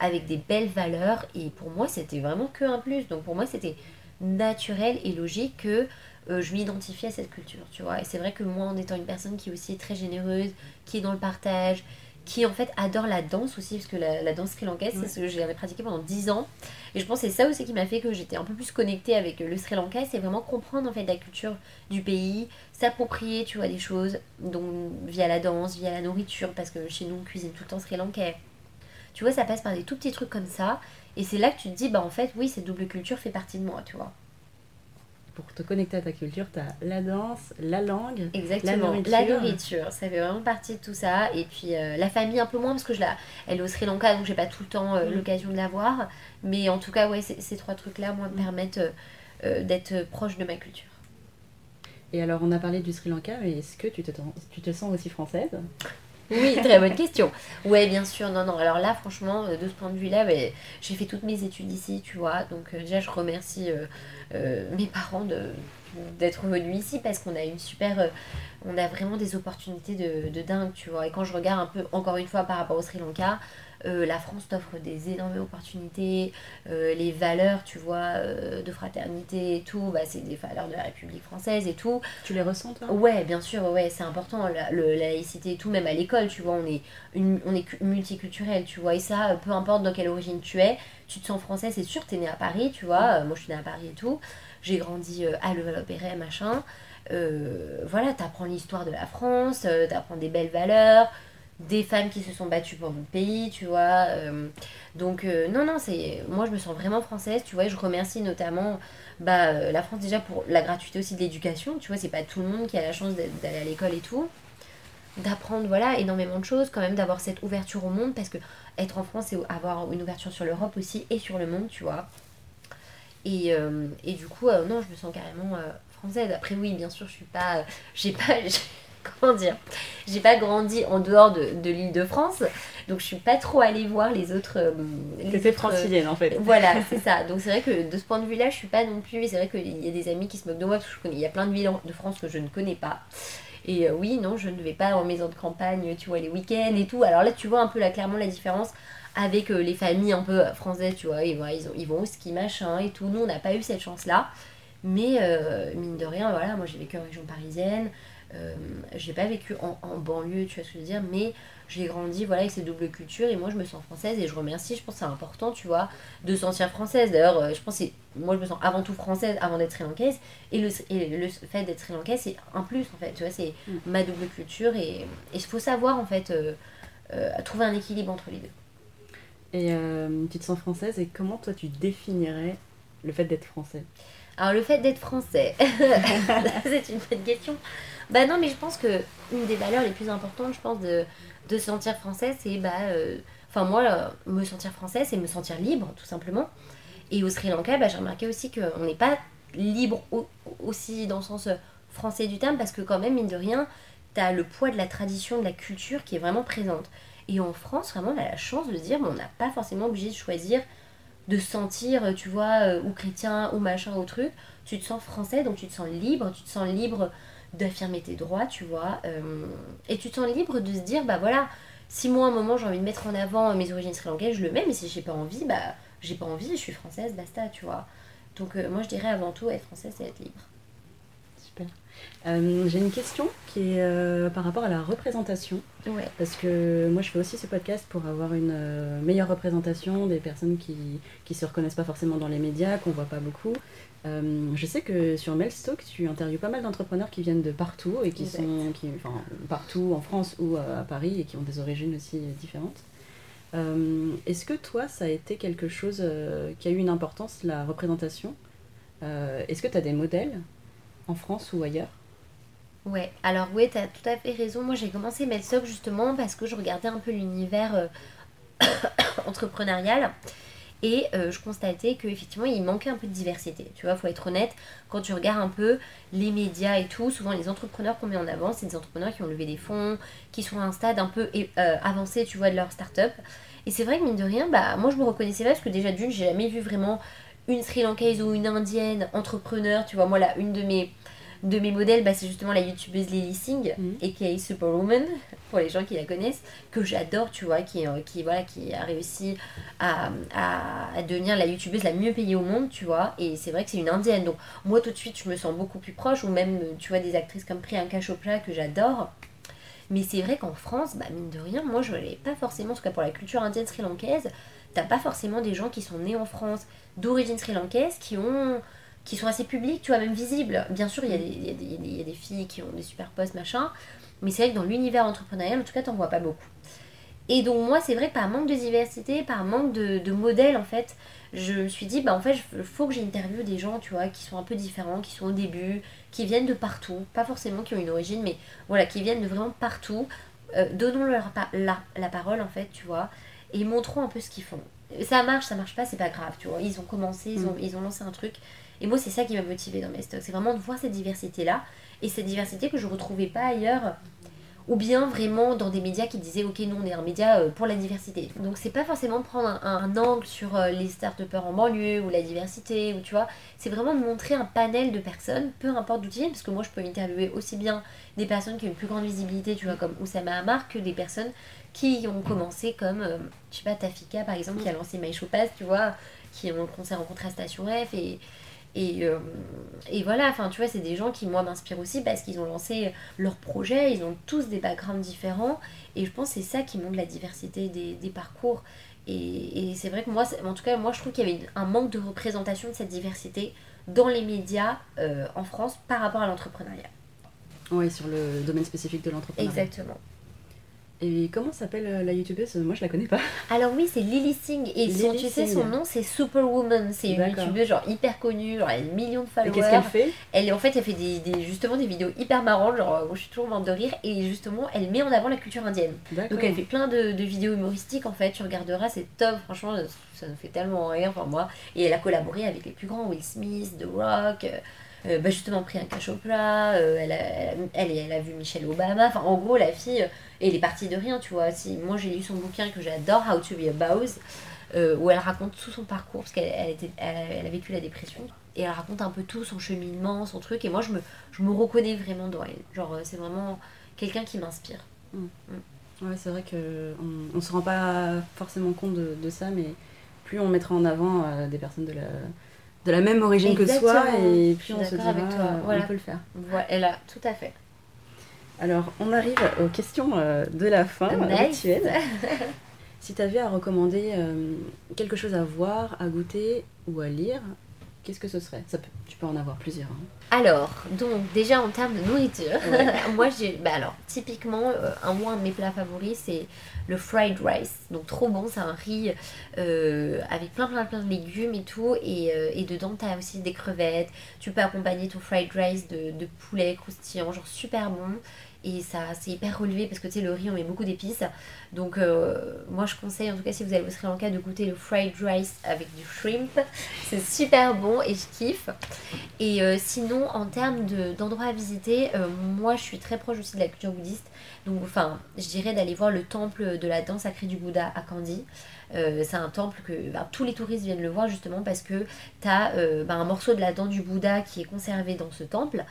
avec des belles valeurs. Et pour moi, c'était vraiment que un plus. Donc pour moi, c'était naturel et logique que euh, je m'identifie à cette culture, tu vois. Et c'est vrai que moi, en étant une personne qui est aussi très généreuse, qui est dans le partage, qui en fait adore la danse aussi, parce que la, la danse sri-lankaise, Ouais. c'est ce que j'ai pratiqué pendant 10 ans. Et je pense que c'est ça aussi qui m'a fait que j'étais un peu plus connectée avec le Sri Lanka, c'est vraiment comprendre en fait la culture du pays, s'approprier, tu vois, des choses, donc via la danse, via la nourriture, parce que chez nous on cuisine tout le temps sri lankais. Tu vois, ça passe par des tout petits trucs comme ça, et c'est là que tu te dis, bah en fait, oui, cette double culture fait partie de moi, tu vois. Pour te connecter à ta culture, tu as la danse, la langue. Exactement, nourriture. la nourriture, ça fait vraiment partie de tout ça. Et puis euh, la famille un peu moins parce que je la, elle est au Sri Lanka donc j'ai pas tout le temps euh, Mm. l'occasion de la voir. Mais en tout cas, ouais, ces trois trucs-là, moi, me Mm. permettent euh, d'être proche de ma culture. Et alors, on a parlé du Sri Lanka, mais est-ce que tu te, tu te sens aussi française? Oui, très bonne question. Ouais, bien sûr, non, non. Alors là, franchement, euh, de ce point de vue-là, ouais, j'ai fait toutes mes études ici, tu vois. Donc euh, déjà, je remercie euh, mes parents de d'être venus ici parce qu'on a une super euh, on a vraiment des opportunités de, de dingue tu vois. Et quand je regarde un peu encore une fois par rapport au Sri Lanka euh, la France t'offre des énormes opportunités euh, les valeurs tu vois euh, de fraternité et tout bah, c'est des valeurs de la République française et tout. Tu les ressens, toi? Ouais, bien sûr, ouais, c'est important, la, le- la laïcité et tout, même à l'école, tu vois, on est, une, on est cu- multiculturel, tu vois, et ça, peu importe dans quelle origine tu es, tu te sens français, c'est sûr, t'es né à Paris, tu vois, euh, moi je suis née à Paris et tout, j'ai grandi euh, à Levallois-Perret, machin, euh, voilà, t'apprends l'histoire de la France, euh, t'apprends des belles valeurs, des femmes qui se sont battues pour notre pays, tu vois, donc non, non, c'est, moi je me sens vraiment française, tu vois, je remercie notamment bah, la France déjà pour la gratuité aussi de l'éducation, tu vois, c'est pas tout le monde qui a la chance d'aller à l'école et tout, d'apprendre voilà énormément de choses, quand même d'avoir cette ouverture au monde, parce que être en France, c'est avoir une ouverture sur l'Europe aussi et sur le monde, tu vois. Et, euh, et du coup, euh, non, je me sens carrément euh, française. Après, oui, bien sûr, je suis pas. J'ai pas. Comment dire J'ai pas grandi en dehors de, de l'île de France, donc je suis pas trop allée voir les autres. euh, francilienne, en fait. voilà, c'est ça. Donc c'est vrai que de ce point de vue-là, je suis pas non plus. C'est vrai qu'il y a des amis qui se moquent de moi parce que je connais. Il y a plein de villes de France que je ne connais pas. Et euh, oui, non, je ne vais pas en maison de campagne, tu vois, les week-ends et tout. Alors là, tu vois un peu là, clairement la différence avec euh, les familles un peu euh, françaises, tu vois. Ils vont, ils, ont- ils vont au ski, machin et tout. Nous, on n'a pas eu cette chance-là. Mais euh, mine de rien, voilà, moi j'ai vécu en région parisienne. Euh, j'ai pas vécu en, en banlieue, tu vois ce que je veux dire, mais j'ai grandi voilà, avec cette double culture et moi je me sens française et je remercie, je pense que c'est important, tu vois, de se sentir française. D'ailleurs, je pense que moi je me sens avant tout française avant d'être sri lankaise et le, et le fait d'être sri lankaise c'est un plus en fait, tu vois, c'est Mm. ma double culture et il faut savoir en fait euh, trouver un équilibre entre les deux. Et tu te sens française, et comment toi tu définirais le fait d'être français? Alors le fait d'être français, c'est une bonne question. Bah non, mais je pense que une des valeurs les plus importantes, je pense, de, se sentir français, c'est bah, euh, enfin moi, euh, me sentir français, c'est me sentir libre, tout simplement. Et au Sri Lanka, bah, j'ai remarqué aussi qu'on n'est pas libre au- aussi dans le sens euh, français du terme, parce que quand même, mine de rien, t'as le poids de la tradition, de la culture qui est vraiment présente. Et en France, vraiment, on a la chance de se dire, on n'a pas forcément obligé de choisir de se sentir, tu vois, euh, ou chrétien, ou machin, ou truc. Tu te sens français, donc tu te sens libre, tu te sens libre d'affirmer tes droits, tu vois. euh, et tu te sens libre de se dire, bah voilà, si moi, à un moment, j'ai envie de mettre en avant mes origines sri lankaises, je le mets, mais si j'ai pas envie, bah j'ai pas envie, je suis française, basta, tu vois. Donc euh, moi, je dirais avant tout, être française, c'est être libre. Super. Euh, J'ai une question qui est euh, par rapport à la représentation. Ouais. Parce que moi, je fais aussi ce podcast pour avoir une euh, meilleure représentation des personnes qui qui se reconnaissent pas forcément dans les médias, qu'on voit pas beaucoup. Je sais que sur Melstock, tu interviews pas mal d'entrepreneurs qui viennent de partout et qui Exact. sont qui, enfin, partout en France ou euh, à Paris et qui ont des origines aussi différentes. Est-ce que toi, ça a été quelque chose qui a eu une importance, la représentation? Est-ce que tu as des modèles? En France ou ailleurs Ouais, alors oui, t'as tout à fait raison. Moi, j'ai commencé Melsoc justement parce que je regardais un peu l'univers euh, entrepreneurial. Et euh, je constatais qu'effectivement, il manquait un peu de diversité. Tu vois, faut être honnête, quand tu regardes un peu les médias et tout, souvent les entrepreneurs qu'on met en avant, c'est des entrepreneurs qui ont levé des fonds, qui sont à un stade un peu euh, avancé, tu vois, de leur start-up. Et c'est vrai que mine de rien, bah, moi je me reconnaissais pas parce que déjà d'une, j'ai jamais vu vraiment une Sri Lankaise ou une Indienne entrepreneur. Tu vois, moi là, une de mes de mes modèles, bah, c'est justement la youtubeuse Lily Singh, mm. aka Superwoman, pour les gens qui la connaissent, que j'adore, tu vois, qui, euh, qui, voilà, qui a réussi à, à, devenir la youtubeuse la mieux payée au monde, tu vois, et c'est vrai que c'est une indienne, donc moi tout de suite je me sens beaucoup plus proche, ou même, tu vois, des actrices comme Priyanka Chopra que j'adore. Mais c'est vrai qu'en France, bah, mine de rien, moi je l'ai pas forcément, en tout cas pour la culture indienne sri-lankaise, t'as pas forcément des gens qui sont nés en France d'origine sri-lankaise qui ont qui sont assez publics, tu vois, même visibles. Bien sûr, il y, a des, filles qui ont des super postes, machin, mais c'est vrai que dans l'univers entrepreneurial, en tout cas, t'en vois pas beaucoup. Et donc, moi, c'est vrai que par manque de diversité, par manque de, modèles, en fait, je me suis dit, bah en fait, il faut que j'interviewe des gens, tu vois, qui sont un peu différents, qui sont au début, qui viennent de partout, pas forcément qui ont une origine, mais voilà, qui viennent de vraiment partout. Euh, donnons-leur la, la parole, en fait, tu vois, et montrons un peu ce qu'ils font. Ça marche, ça marche pas, c'est pas grave, tu vois. Ils ont commencé, ils ont, mm. ils ont lancé un truc. Et moi, c'est ça qui m'a motivé dans mes stocks. C'est vraiment de voir cette diversité-là. Et cette diversité que je ne retrouvais pas ailleurs. Ou bien vraiment dans des médias qui disaient Ok, nous on est un média euh, pour la diversité. Donc c'est pas forcément prendre un, angle sur euh, les start-upers en banlieue ou la diversité, ou tu vois. C'est vraiment de montrer un panel de personnes, peu importe d'où tu viens, parce que moi je peux interviewer aussi bien des personnes qui ont une plus grande visibilité, tu vois, comme Oussama Hamar, que des personnes qui ont commencé comme, euh, je sais pas, Tafika par exemple, qui a lancé My Show Pass, tu vois, qui ont, qu'on s'est rencontré à Station F et et, euh, et voilà, enfin tu vois, c'est des gens qui moi m'inspirent aussi parce qu'ils ont lancé leur projet, ils ont tous des backgrounds différents et je pense que c'est ça qui montre la diversité des, des parcours. Et, et c'est vrai que moi, en tout cas, moi je trouve qu'il y avait un manque de représentation de cette diversité dans les médias euh, en France par rapport à l'entrepreneuriat. Oui, sur le domaine spécifique de l'entrepreneuriat. Exactement. Et comment s'appelle euh, la youtubeuse? Moi je la connais pas. Alors oui, c'est Lily Singh. Et son, tu sais, son nom c'est Superwoman. C'est une youtubeuse genre hyper connue, genre elle a des millions de followers. Qu'est-ce qu'elle fait? Elle en fait, elle fait des, des, justement des vidéos hyper marrantes, genre moi je suis toujours morte de rire. Et justement, elle met en avant la culture indienne. Donc elle fait plein de, de, vidéos humoristiques en fait. Tu regarderas, c'est top. Franchement, ça nous fait tellement rire, pour moi. Et elle a collaboré avec les plus grands, Will Smith, The Rock. Euh, euh, bah justement Priyanka Chopra, euh, elle, a, elle, elle, a vu Michelle Obama, enfin en gros la fille, elle est partie de rien, tu vois. Si, moi j'ai lu son bouquin que j'adore, How to be a Boss, euh, où elle raconte tout son parcours, parce qu'elle elle, elle, a vécu la dépression, et elle raconte un peu tout, son cheminement, son truc, et moi je me, je me reconnais vraiment dans elle. Genre c'est vraiment quelqu'un qui m'inspire. Mm. Mm. Ouais, c'est vrai qu'on on, on se rend pas forcément compte de, de, ça, mais plus on mettra en avant des personnes de la de la même origine que soi et puis on se dira avec toi. Voilà. on peut le faire. Voilà, tout à fait. Alors, on arrive aux questions euh, de la fin nice. si tu avais à recommander euh, quelque chose à voir, à goûter ou à lire, qu'est-ce que ce serait? Ça Tu peux en avoir plusieurs. Hein. Alors, donc déjà en termes de nourriture, moi j'ai. Bah alors, typiquement, euh, un, moi, de mes plats favoris, c'est le fried rice. Donc trop bon, c'est un riz euh, avec plein plein plein de légumes et tout. Et, euh, et dedans, tu as aussi des crevettes. Tu peux accompagner ton fried rice de, de poulet croustillant, genre super bon et ça c'est hyper relevé parce que tu sais le riz on met beaucoup d'épices. Donc euh, moi je conseille en tout cas si vous allez au Sri Lanka de goûter le fried rice avec du shrimp c'est super bon et je kiffe. Et euh, sinon en termes d'endroits à visiter euh, moi je suis très proche aussi de la culture bouddhiste. Donc enfin je dirais d'aller voir le temple de la danse sacrée du Bouddha à Kandy c'est un temple que ben, tous les touristes viennent le voir justement parce que tu as ben, un morceau de la dent du Bouddha qui est conservé dans ce temple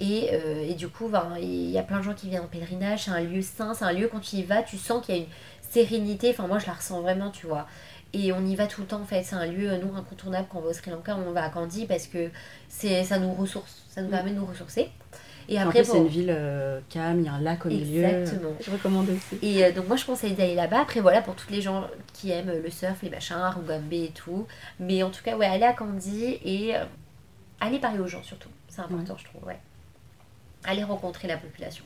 euh, et, du coup, ben, il y a plein de gens qui viennent en pèlerinage. C'est un lieu sain, c'est un lieu quand tu y vas, tu sens qu'il y a une sérénité. Enfin, moi, je la ressens vraiment, tu vois. Et on y va tout le temps, en fait. C'est un lieu, nous, incontournable quand on va au Sri Lanka. On va à Kandy parce que ça nous ressource, ça nous mm. permet de nous ressourcer. Et après, c'est une ville euh, calme, il y a un lac au milieu. Exactement. Je recommande aussi. Et euh, donc, moi, je conseille d'aller là-bas. Après, voilà, pour tous les gens qui aiment le surf, les machins, Rugambe et tout. Mais en tout cas, ouais, aller à Kandy et aller parler aux gens, surtout. C'est important, je trouve, ouais aller rencontrer la population.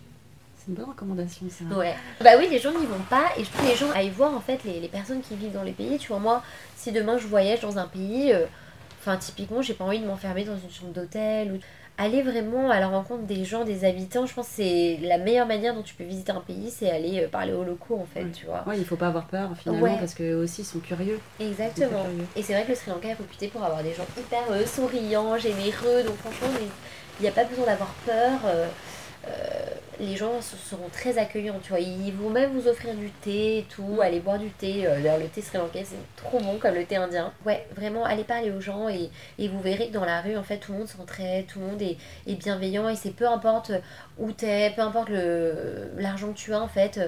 C'est une bonne recommandation ça. Ouais. Bah oui, les gens n'y vont pas et je trouve les gens à y voir en fait les, les, personnes qui vivent dans les pays. Tu vois, moi, si demain je voyage dans un pays, euh, enfin typiquement, j'ai pas envie de m'enfermer dans une chambre d'hôtel ou aller vraiment à la rencontre des gens, des habitants, je pense que c'est la meilleure manière dont tu peux visiter un pays, c'est aller euh, parler aux locaux en fait, tu vois. Ouais, il faut pas avoir peur finalement parce que aussi ils sont curieux. Exactement. Et c'est vrai que le Sri Lanka est réputé pour avoir des gens hyper euh, souriants, généreux, donc franchement, il n'y a pas besoin d'avoir peur. Euh, euh, les gens seront très accueillants, tu vois. Ils vont même vous offrir du thé et tout, aller boire du thé. Euh, d'ailleurs, le thé sri lankais, c'est trop bon comme le thé indien. Ouais, vraiment, allez parler aux gens et, vous verrez que dans la rue, en fait, tout le monde s'entraide, tout le monde est, bienveillant et c'est peu importe où t'es, peu importe l'argent que tu as, en fait.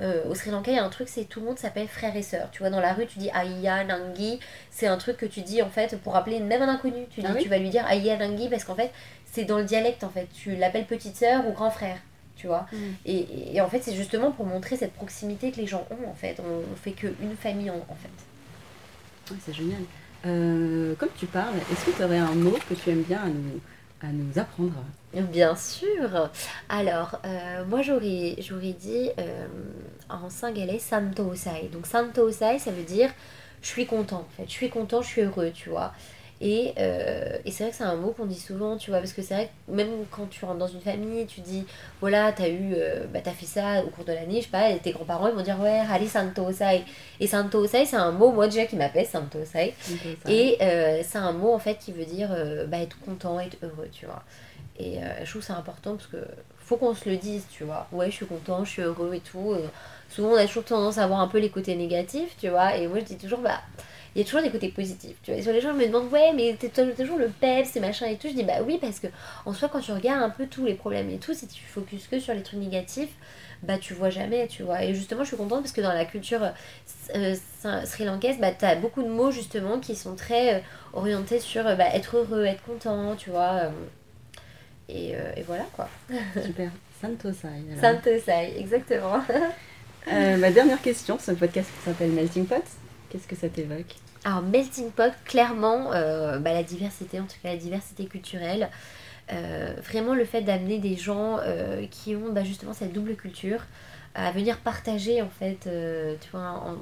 Euh, au Sri Lanka, il y a un truc, c'est tout le monde s'appelle frère et sœur. Tu vois, dans la rue, tu dis Aya, Nangi. C'est un truc que tu dis en fait pour appeler même un inconnu. Tu, ah dis, tu vas lui dire Aya, Nangi parce qu'en fait, c'est dans le dialecte en fait. Tu l'appelles petite sœur ou grand frère. Tu vois mm. et, en fait, c'est justement pour montrer cette proximité que les gens ont en fait. On, fait qu'une famille en, fait. c'est génial. Euh, comme tu parles, est-ce que tu aurais un mot que tu aimes bien à nous, à nous apprendre? Bien sûr. Alors, euh, moi j'aurais, j'aurais dit euh, en singalais Santo Osai. Donc Santo Osai, ça veut dire je suis content en fait. Je suis content, je suis heureux, tu vois. Et, euh, et c'est vrai que c'est un mot qu'on dit souvent, tu vois, parce que c'est vrai que même quand tu rentres dans une famille, tu dis, voilà, t'as eu, bah, t'as fait ça au cours de l'année, je sais pas, et tes grands-parents ils vont dire, ouais, allez, Santo Osai. Et Santo Osai, c'est un mot, moi déjà qui m'appelle Santo Osai. Et c'est un mot en fait qui veut dire bah, être content, être heureux, tu vois. Et euh, je trouve c'est important parce que faut qu'on se le dise, tu vois. Ouais, je suis content, je suis heureux et tout. Euh, souvent, on a toujours tendance à voir un peu les côtés négatifs, tu vois. Et moi, je dis toujours, bah, il y a toujours des côtés positifs, tu vois. Et sur les gens me demandent, ouais, mais t'es toujours le peps, et machin et tout. Je dis, bah oui, parce que en soi, quand tu regardes un peu tous les problèmes et tout, si tu focuses que sur les trucs négatifs, bah tu vois jamais, tu vois. Et justement, je suis contente parce que dans la culture euh, sri lankaise, bah t'as beaucoup de mots justement qui sont très orientés sur bah, être heureux, être content, tu vois. Euh, et, voilà quoi. Super. Santosai. Santosai, exactement. euh, ma dernière question, ce podcast s'appelle Melting Pot. Qu'est-ce que ça t'évoque? Alors, Melting Pot, clairement, euh, bah, la diversité, en tout cas la diversité culturelle. Euh, vraiment le fait d'amener des gens qui ont bah, justement cette double culture à venir partager en fait tu vois,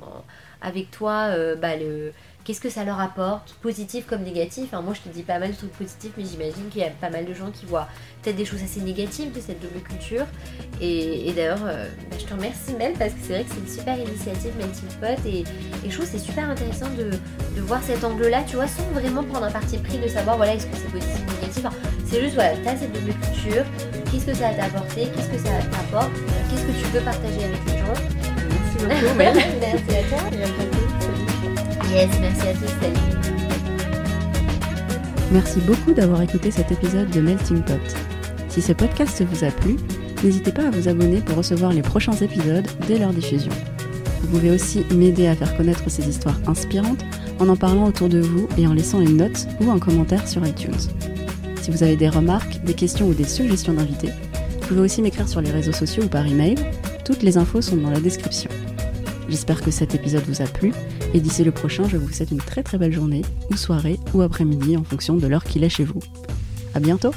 avec toi bah, le, qu'est-ce que ça leur apporte, positif comme négatif. moi, je te dis pas mal de trucs positifs, mais j'imagine qu'il y a pas mal de gens qui voient peut-être des choses assez négatives de cette double culture. Et, d'ailleurs, euh, bah, je te remercie Mel parce que c'est vrai que c'est une super initiative Melting Pot et, je trouve que c'est super intéressant de, voir cet angle-là, tu vois, sans vraiment prendre un parti pris de savoir, voilà, est-ce que c'est positif ou négatif. c'est juste, voilà, t'as cette double culture, qu'est-ce que ça va t'apporter, qu'est-ce que ça t'apporte, qu'est-ce que tu veux partager avec les gens. Merci beaucoup, Mel. Merci à toi. Merci à tous. Merci beaucoup d'avoir écouté cet épisode de Melting Pot. Si ce podcast vous a plu, n'hésitez pas à vous abonner pour recevoir les prochains épisodes dès leur diffusion. Vous pouvez aussi m'aider à faire connaître ces histoires inspirantes en en parlant autour de vous et en laissant une note ou un commentaire sur iTunes. Si vous avez des remarques, des questions ou des suggestions d'invités, vous pouvez aussi m'écrire sur les réseaux sociaux ou par email. Toutes les infos sont dans la description. J'espère que cet épisode vous a plu et d'ici le prochain, je vous souhaite une très très belle journée, ou soirée, ou après-midi en fonction de l'heure qu'il est chez vous. À bientôt!